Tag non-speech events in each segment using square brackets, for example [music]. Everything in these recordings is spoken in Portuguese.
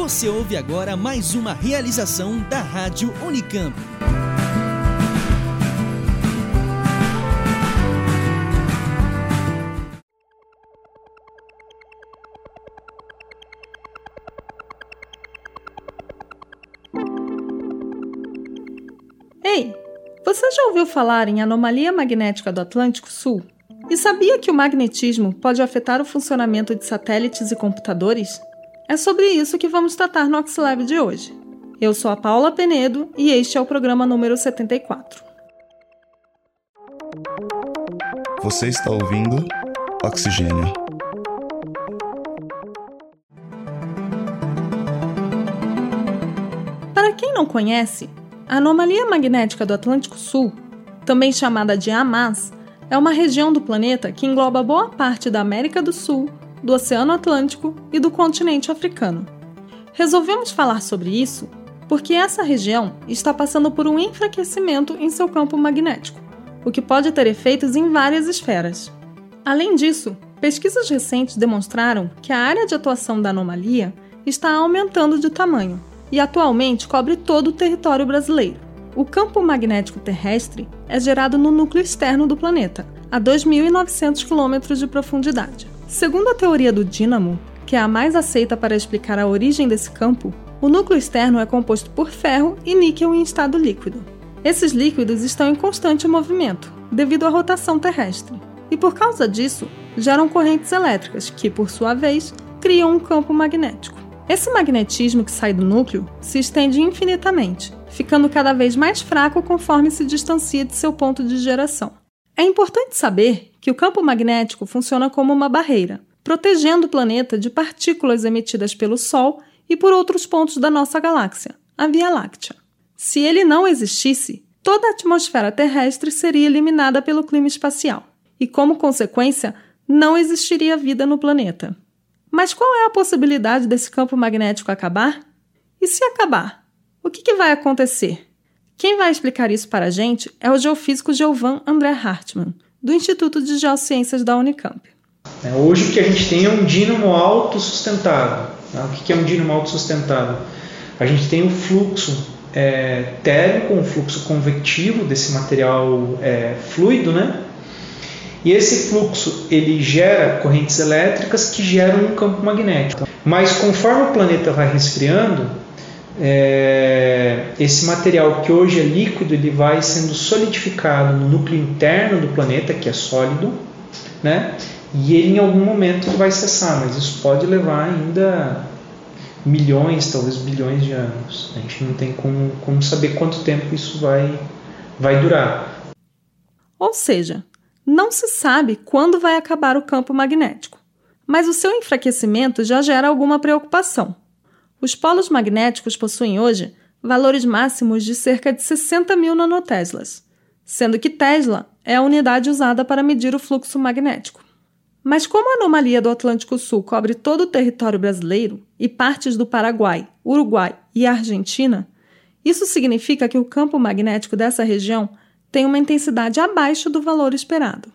Você ouve agora mais uma realização da Rádio Unicamp. Ei, você já ouviu falar em anomalia magnética do Atlântico Sul? E sabia que o magnetismo pode afetar o funcionamento de satélites e computadores? É sobre isso que vamos tratar no Oxlab de hoje. Eu sou a Paula Penedo e este é o programa número 74. Você está ouvindo Oxigênio. Para quem não conhece, a anomalia magnética do Atlântico Sul, também chamada de AMAS, é uma região do planeta que engloba boa parte da América do Sul, do Oceano Atlântico e do continente africano. Resolvemos falar sobre isso porque essa região está passando por um enfraquecimento em seu campo magnético, o que pode ter efeitos em várias esferas. Além disso, pesquisas recentes demonstraram que a área de atuação da anomalia está aumentando de tamanho e atualmente cobre todo o território brasileiro. O campo magnético terrestre é gerado no núcleo externo do planeta, a 2.900 km de profundidade. Segundo a teoria do dínamo, que é a mais aceita para explicar a origem desse campo, o núcleo externo é composto por ferro e níquel em estado líquido. Esses líquidos estão em constante movimento, devido à rotação terrestre, e por causa disso, geram correntes elétricas que, por sua vez, criam um campo magnético. Esse magnetismo que sai do núcleo se estende infinitamente, ficando cada vez mais fraco conforme se distancia de seu ponto de geração. É importante saber que o campo magnético funciona como uma barreira, protegendo o planeta de partículas emitidas pelo Sol e por outros pontos da nossa galáxia, a Via Láctea. Se ele não existisse, toda a atmosfera terrestre seria eliminada pelo clima espacial, e como consequência, não existiria vida no planeta. Mas qual é a possibilidade desse campo magnético acabar? E se acabar, o que, que vai acontecer? Quem vai explicar isso para a gente é o geofísico Giovan André Hartmann, do Instituto de Geociências da Unicamp. É, hoje o que a gente tem é um dínamo autossustentável. Né? O que é um dínamo autossustentável? A gente tem o fluxo é, térmico, um fluxo convectivo desse material é, fluido, né? E esse fluxo ele gera correntes elétricas que geram um campo magnético. Mas conforme o planeta vai resfriando, é, esse material que hoje é líquido ele vai sendo solidificado no núcleo interno do planeta, que é sólido, né? e ele em algum momento vai cessar, mas isso pode levar ainda milhões, talvez bilhões de anos. A gente não tem como, como saber quanto tempo isso vai, vai durar. Ou seja, não se sabe quando vai acabar o campo magnético, mas o seu enfraquecimento já gera alguma preocupação. Os polos magnéticos possuem hoje valores máximos de cerca de 60 mil nanoteslas, sendo que Tesla é a unidade usada para medir o fluxo magnético. Mas como a anomalia do Atlântico Sul cobre todo o território brasileiro e partes do Paraguai, Uruguai e Argentina, isso significa que o campo magnético dessa região tem uma intensidade abaixo do valor esperado.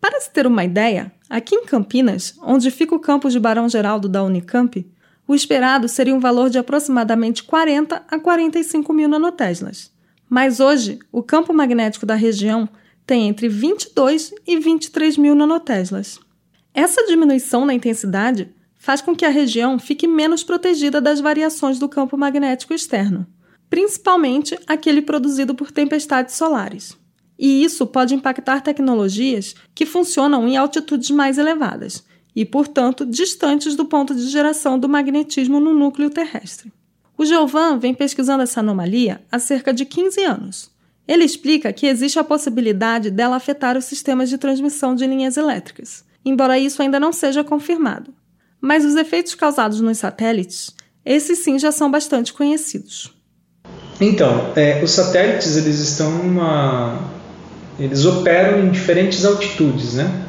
Para se ter uma ideia, aqui em Campinas, onde fica o campus de Barão Geraldo da Unicamp, o esperado seria um valor de aproximadamente 40 a 45 mil nanoteslas. Mas hoje, o campo magnético da região tem entre 22 e 23 mil nanoteslas. Essa diminuição na intensidade faz com que a região fique menos protegida das variações do campo magnético externo, principalmente aquele produzido por tempestades solares. E isso pode impactar tecnologias que funcionam em altitudes mais elevadas, e, portanto, distantes do ponto de geração do magnetismo no núcleo terrestre. O Giovan vem pesquisando essa anomalia há cerca de 15 anos. Ele explica que existe a possibilidade dela afetar os sistemas de transmissão de linhas elétricas, embora isso ainda não seja confirmado. Mas os efeitos causados nos satélites, esses sim já são bastante conhecidos. Então, é, os satélites eles estão numa, eles operam em diferentes altitudes, né?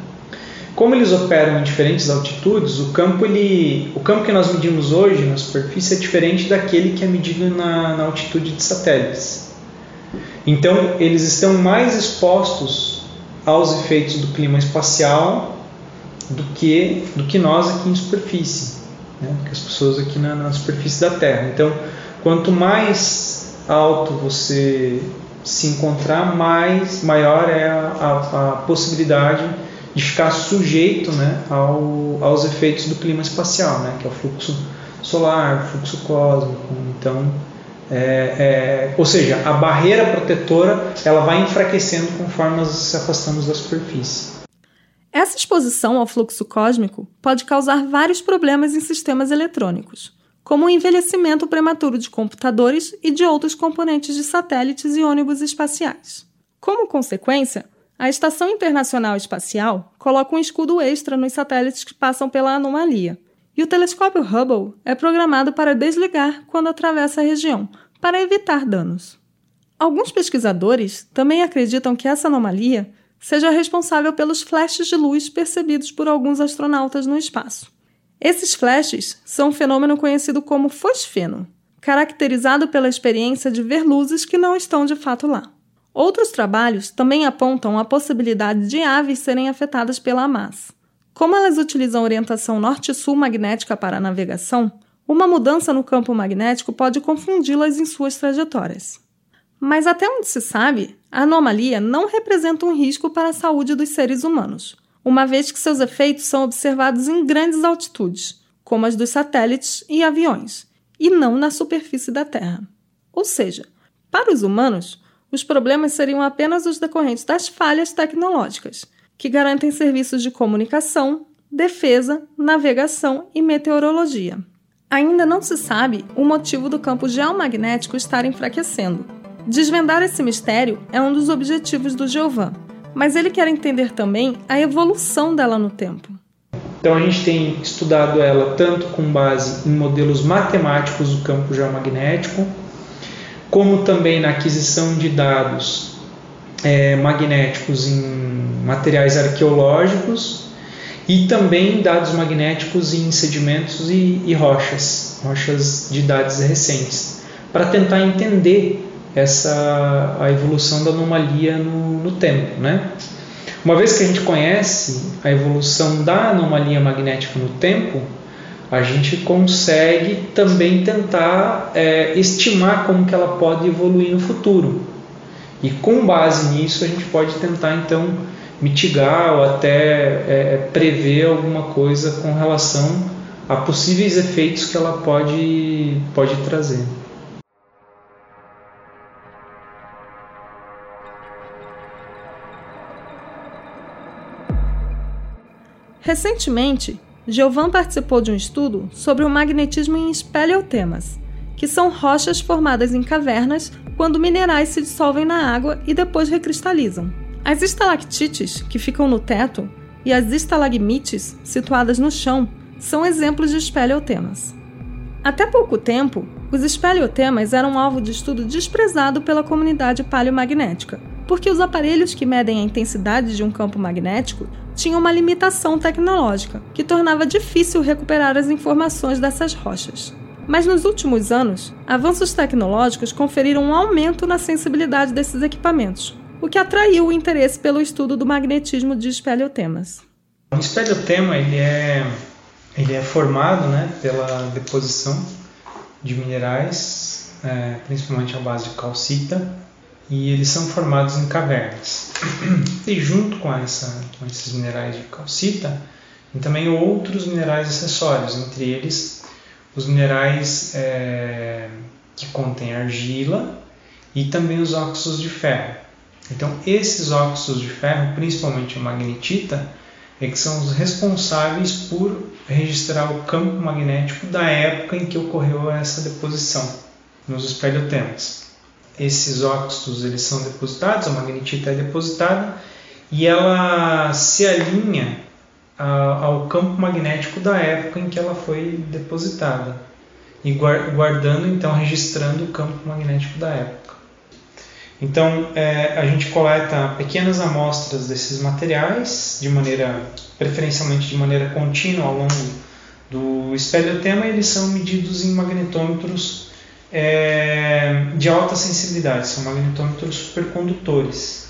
Como eles operam em diferentes altitudes, o campo, ele, o campo que nós medimos hoje na superfície é diferente daquele que é medido na, na altitude de satélites. Então, eles estão mais expostos aos efeitos do clima espacial do que, do que nós aqui em superfície. né, que as pessoas aqui na, na superfície da Terra. Então, quanto mais alto você se encontrar, mais maior é a, a, a possibilidade de ficar sujeito né, ao, aos efeitos do clima espacial, né, que é o fluxo solar, fluxo cósmico. Então, é, é, ou seja, a barreira protetora ela vai enfraquecendo conforme nós se afastamos da superfície. Essa exposição ao fluxo cósmico pode causar vários problemas em sistemas eletrônicos, como o envelhecimento prematuro de computadores e de outros componentes de satélites e ônibus espaciais. Como consequência, a Estação Internacional Espacial coloca um escudo extra nos satélites que passam pela anomalia, e o telescópio Hubble é programado para desligar quando atravessa a região, para evitar danos. Alguns pesquisadores também acreditam que essa anomalia seja responsável pelos flashes de luz percebidos por alguns astronautas no espaço. Esses flashes são um fenômeno conhecido como fosfeno, caracterizado pela experiência de ver luzes que não estão de fato lá. Outros trabalhos também apontam a possibilidade de aves serem afetadas pela massa. Como elas utilizam orientação norte-sul magnética para a navegação, uma mudança no campo magnético pode confundi-las em suas trajetórias. Mas até onde se sabe, a anomalia não representa um risco para a saúde dos seres humanos, uma vez que seus efeitos são observados em grandes altitudes, como as dos satélites e aviões, e não na superfície da Terra. Ou seja, para os humanos, os problemas seriam apenas os decorrentes das falhas tecnológicas, que garantem serviços de comunicação, defesa, navegação e meteorologia. Ainda não se sabe o motivo do campo geomagnético estar enfraquecendo. Desvendar esse mistério é um dos objetivos do Geovan, mas ele quer entender também a evolução dela no tempo. Então a gente tem estudado ela tanto com base em modelos matemáticos do campo geomagnético, como também na aquisição de dados é, magnéticos em materiais arqueológicos e também dados magnéticos em sedimentos e, e rochas, rochas de idades recentes, para tentar entender essa a evolução da anomalia no, no tempo, né? Uma vez que a gente conhece a evolução da anomalia magnética no tempo, a gente consegue também tentar é, estimar como que ela pode evoluir no futuro. E com base nisso a gente pode tentar então mitigar ou até é, prever alguma coisa com relação a possíveis efeitos que ela pode, pode trazer. Recentemente, Giovan participou de um estudo sobre o magnetismo em espeleotemas, que são rochas formadas em cavernas quando minerais se dissolvem na água e depois recristalizam. As estalactites, que ficam no teto, e as estalagmites, situadas no chão, são exemplos de espeleotemas. Até pouco tempo, os espeleotemas eram alvo de estudo desprezado pela comunidade paleomagnética, porque os aparelhos que medem a intensidade de um campo magnético tinham uma limitação tecnológica, que tornava difícil recuperar as informações dessas rochas. Mas nos últimos anos, avanços tecnológicos conferiram um aumento na sensibilidade desses equipamentos, o que atraiu o interesse pelo estudo do magnetismo de espeleotemas. O espeleotema ele é, ele é formado né, pela deposição de minerais, é, principalmente à base de calcita, e eles são formados em cavernas. [clears throat] E junto com, essa, com esses minerais de calcita, tem também outros minerais acessórios, entre eles os minerais é, que contêm argila e também os óxidos de ferro. Então, esses óxidos de ferro, principalmente a magnetita, é que são os responsáveis por registrar o campo magnético da época em que ocorreu essa deposição nos espeleotemas esses óxidos eles são depositados, a magnetita é depositada e ela se alinha ao campo magnético da época em que ela foi depositada e guardando então registrando o campo magnético da época. Então é, a gente coleta pequenas amostras desses materiais de maneira preferencialmente de maneira contínua ao longo do espeleotema e eles são medidos em magnetômetros é, de alta sensibilidade, são magnetômetros supercondutores,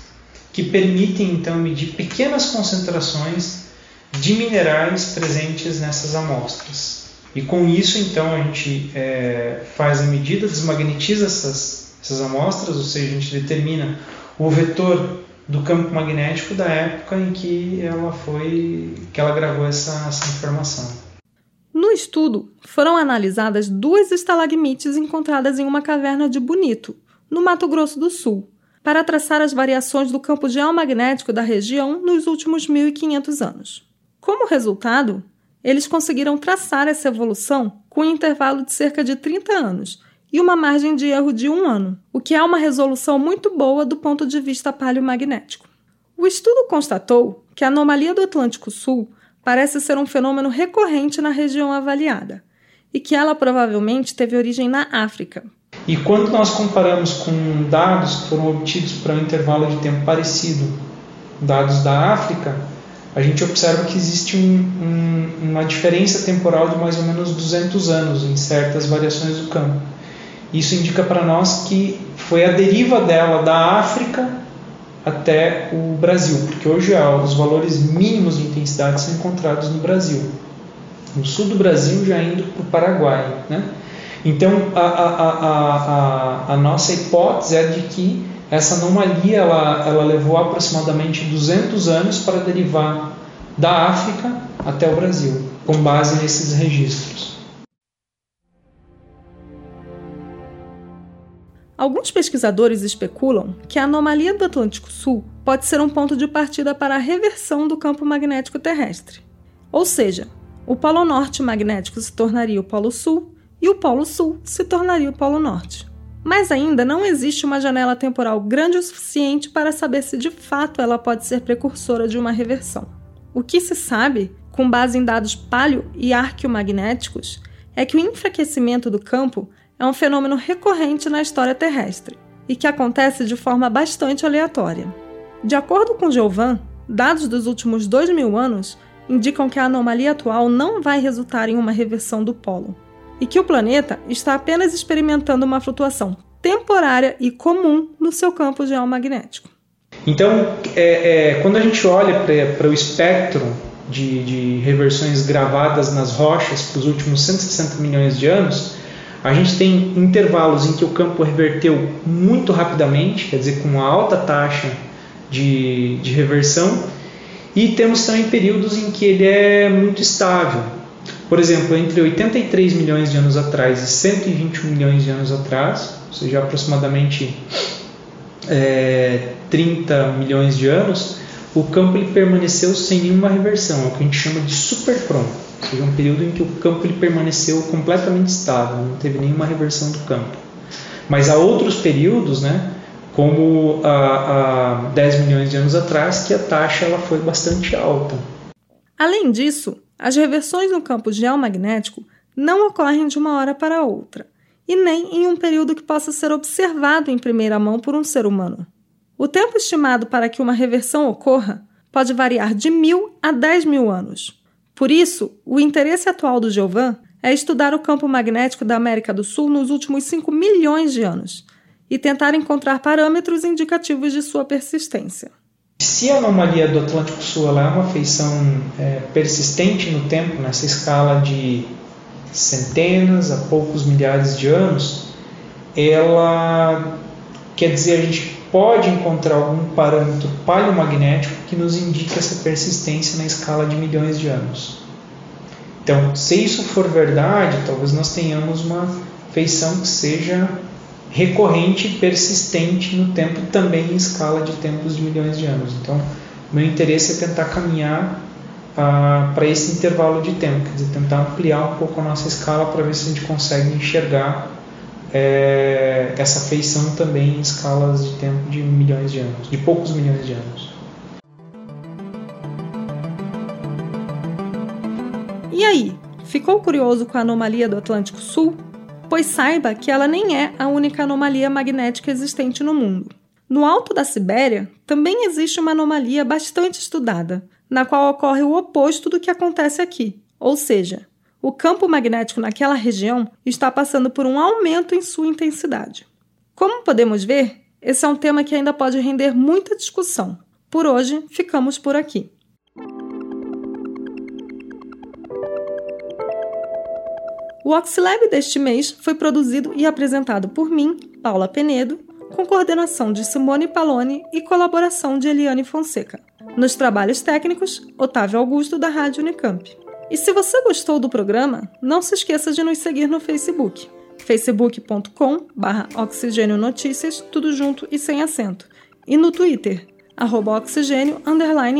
que permitem então medir pequenas concentrações de minerais presentes nessas amostras. E com isso, então, a gente é, faz a medida, desmagnetiza essas, essas amostras, ou seja, a gente determina o vetor do campo magnético da época em que ela foi, que ela gravou essa, essa informação. No estudo, foram analisadas duas estalagmites encontradas em uma caverna de Bonito, no Mato Grosso do Sul, para traçar as variações do campo geomagnético da região nos últimos 1500 anos. Como resultado, eles conseguiram traçar essa evolução com um intervalo de cerca de 30 anos e uma margem de erro de um ano, o que é uma resolução muito boa do ponto de vista paleomagnético. O estudo constatou que a anomalia do Atlântico Sul parece ser um fenômeno recorrente na região avaliada e que ela provavelmente teve origem na África. E quando nós comparamos com dados que foram obtidos para um intervalo de tempo parecido, dados da África, a gente observa que existe um, um, uma diferença temporal de mais ou menos 200 anos em certas variações do campo. Isso indica para nós que foi a deriva dela da África até o Brasil, porque hoje os valores mínimos de intensidade são encontrados no Brasil, no sul do Brasil, já indo para o Paraguai. Né? Então, a, a, a, a, nossa hipótese é de que essa anomalia ela, ela levou aproximadamente 200 anos para derivar da África até o Brasil, com base nesses registros. Alguns pesquisadores especulam que a anomalia do Atlântico Sul pode ser um ponto de partida para a reversão do campo magnético terrestre. Ou seja, o Polo Norte magnético se tornaria o Polo Sul e o Polo Sul se tornaria o Polo Norte. Mas ainda não existe uma janela temporal grande o suficiente para saber se de fato ela pode ser precursora de uma reversão. O que se sabe, com base em dados paleo e arqueomagnéticos, é que o enfraquecimento do campo é um fenômeno recorrente na história terrestre e que acontece de forma bastante aleatória. De acordo com Giovan, dados dos últimos dois mil anos indicam que a anomalia atual não vai resultar em uma reversão do polo e que o planeta está apenas experimentando uma flutuação temporária e comum no seu campo geomagnético. Então, é, é, quando a gente olha para o espectro de, de, reversões gravadas nas rochas para os últimos 160 milhões de anos, a gente tem intervalos em que o campo reverteu muito rapidamente, quer dizer, com uma alta taxa de, de reversão, e temos também períodos em que ele é muito estável, por exemplo, entre 83 milhões de anos atrás e 121 milhões de anos atrás, ou seja, aproximadamente é, 30 milhões de anos, o campo ele permaneceu sem nenhuma reversão, é o que a gente chama de supercrom, ou seja, um período em que o campo ele permaneceu completamente estável, não teve nenhuma reversão do campo. Mas há outros períodos, né, como há, há 10 milhões de anos atrás, que a taxa ela foi bastante alta. Além disso, as reversões no campo geomagnético não ocorrem de uma hora para outra, e nem em um período que possa ser observado em primeira mão por um ser humano. O tempo estimado para que uma reversão ocorra pode variar de mil a dez mil anos. Por isso, o interesse atual do Giovan é estudar o campo magnético da América do Sul nos últimos 5 milhões de anos e tentar encontrar parâmetros indicativos de sua persistência. Se a anomalia do Atlântico Sul é uma feição é, persistente no tempo, nessa escala de centenas a poucos milhares de anos, ela quer dizer a gente pode encontrar algum parâmetro paleomagnético que nos indique essa persistência na escala de milhões de anos. Então, se isso for verdade, talvez nós tenhamos uma feição que seja recorrente e persistente no tempo, também em escala de tempos de milhões de anos. Então, meu interesse é tentar caminhar ah, para esse intervalo de tempo, quer dizer, tentar ampliar um pouco a nossa escala para ver se a gente consegue enxergar é, essa feição também em escalas de tempo de milhões de anos, de poucos milhões de anos. E aí, ficou curioso com a anomalia do Atlântico Sul? pois saiba que ela nem é a única anomalia magnética existente no mundo. No alto da Sibéria também existe uma anomalia bastante estudada, na qual ocorre o oposto do que acontece aqui, ou seja, o campo magnético naquela região está passando por um aumento em sua intensidade. Como podemos ver, esse é um tema que ainda pode render muita discussão. Por hoje, ficamos por aqui. O Oxilab deste mês foi produzido e apresentado por mim, Paula Penedo, com coordenação de Simone Paloni e colaboração de Eliane Fonseca. Nos trabalhos técnicos, Otávio Augusto, da Rádio Unicamp. E se você gostou do programa, não se esqueça de nos seguir no Facebook, facebook.com oxigênio notícias, tudo junto e sem acento, e no Twitter, arroba oxigênio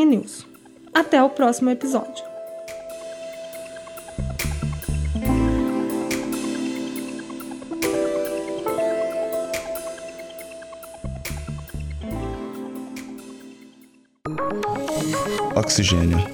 news. Até o próximo episódio. Oxigênio.